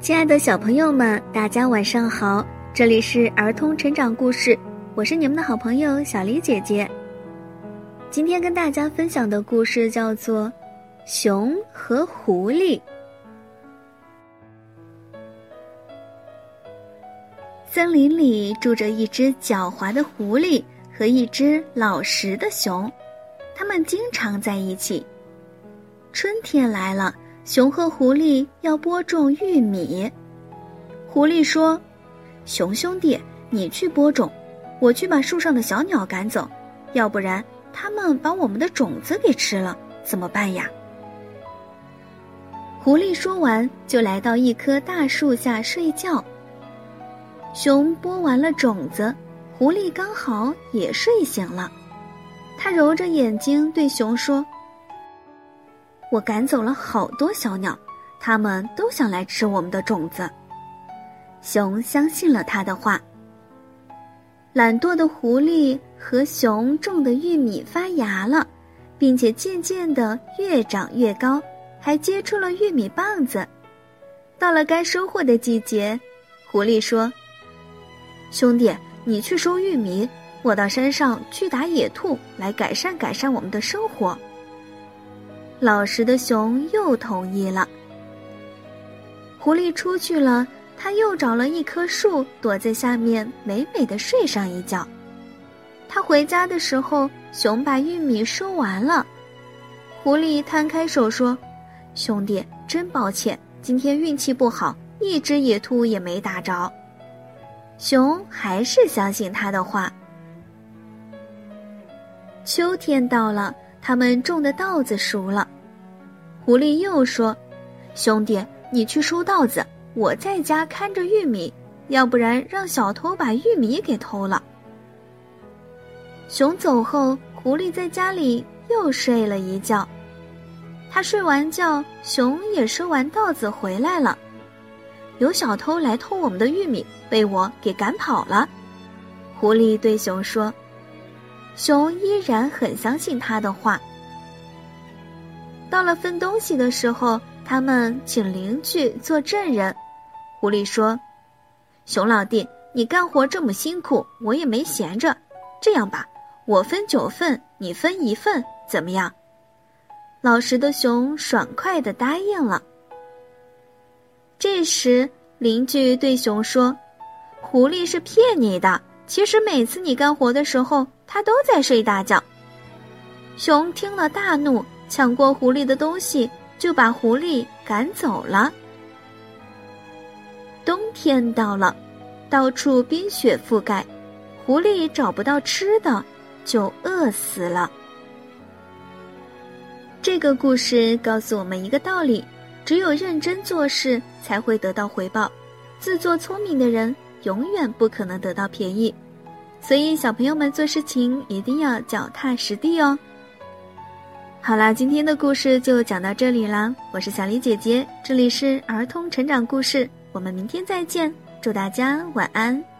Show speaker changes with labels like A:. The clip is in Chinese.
A: 亲爱的小朋友们，大家晚上好！这里是儿童成长故事，我是你们的好朋友小黎姐姐。今天跟大家分享的故事叫做《熊和狐狸》。森林里住着一只狡猾的狐狸和一只老实的熊，他们经常在一起。春天来了。熊和狐狸要播种玉米，狐狸说：“熊兄弟，你去播种，我去把树上的小鸟赶走，要不然它们把我们的种子给吃了，怎么办呀？”狐狸说完，就来到一棵大树下睡觉。熊播完了种子，狐狸刚好也睡醒了，他揉着眼睛对熊说。我赶走了好多小鸟，它们都想来吃我们的种子。熊相信了他的话。懒惰的狐狸和熊种的玉米发芽了，并且渐渐的越长越高，还结出了玉米棒子。到了该收获的季节，狐狸说：“兄弟，你去收玉米，我到山上去打野兔，来改善改善我们的生活。”老实的熊又同意了。狐狸出去了，他又找了一棵树，躲在下面美美的睡上一觉。他回家的时候，熊把玉米收完了。狐狸摊开手说：“兄弟，真抱歉，今天运气不好，一只野兔也没打着。”熊还是相信他的话。秋天到了。他们种的稻子熟了，狐狸又说：“兄弟，你去收稻子，我在家看着玉米，要不然让小偷把玉米给偷了。”熊走后，狐狸在家里又睡了一觉。他睡完觉，熊也收完稻子回来了。有小偷来偷我们的玉米，被我给赶跑了。狐狸对熊说。熊依然很相信他的话。到了分东西的时候，他们请邻居做证人。狐狸说：“熊老弟，你干活这么辛苦，我也没闲着。这样吧，我分九份，你分一份，怎么样？”老实的熊爽快的答应了。这时，邻居对熊说：“狐狸是骗你的。其实每次你干活的时候。”他都在睡大觉。熊听了大怒，抢过狐狸的东西，就把狐狸赶走了。冬天到了，到处冰雪覆盖，狐狸找不到吃的，就饿死了。这个故事告诉我们一个道理：只有认真做事，才会得到回报；自作聪明的人，永远不可能得到便宜。所以，小朋友们做事情一定要脚踏实地哦。好啦，今天的故事就讲到这里啦。我是小黎姐姐，这里是儿童成长故事，我们明天再见，祝大家晚安。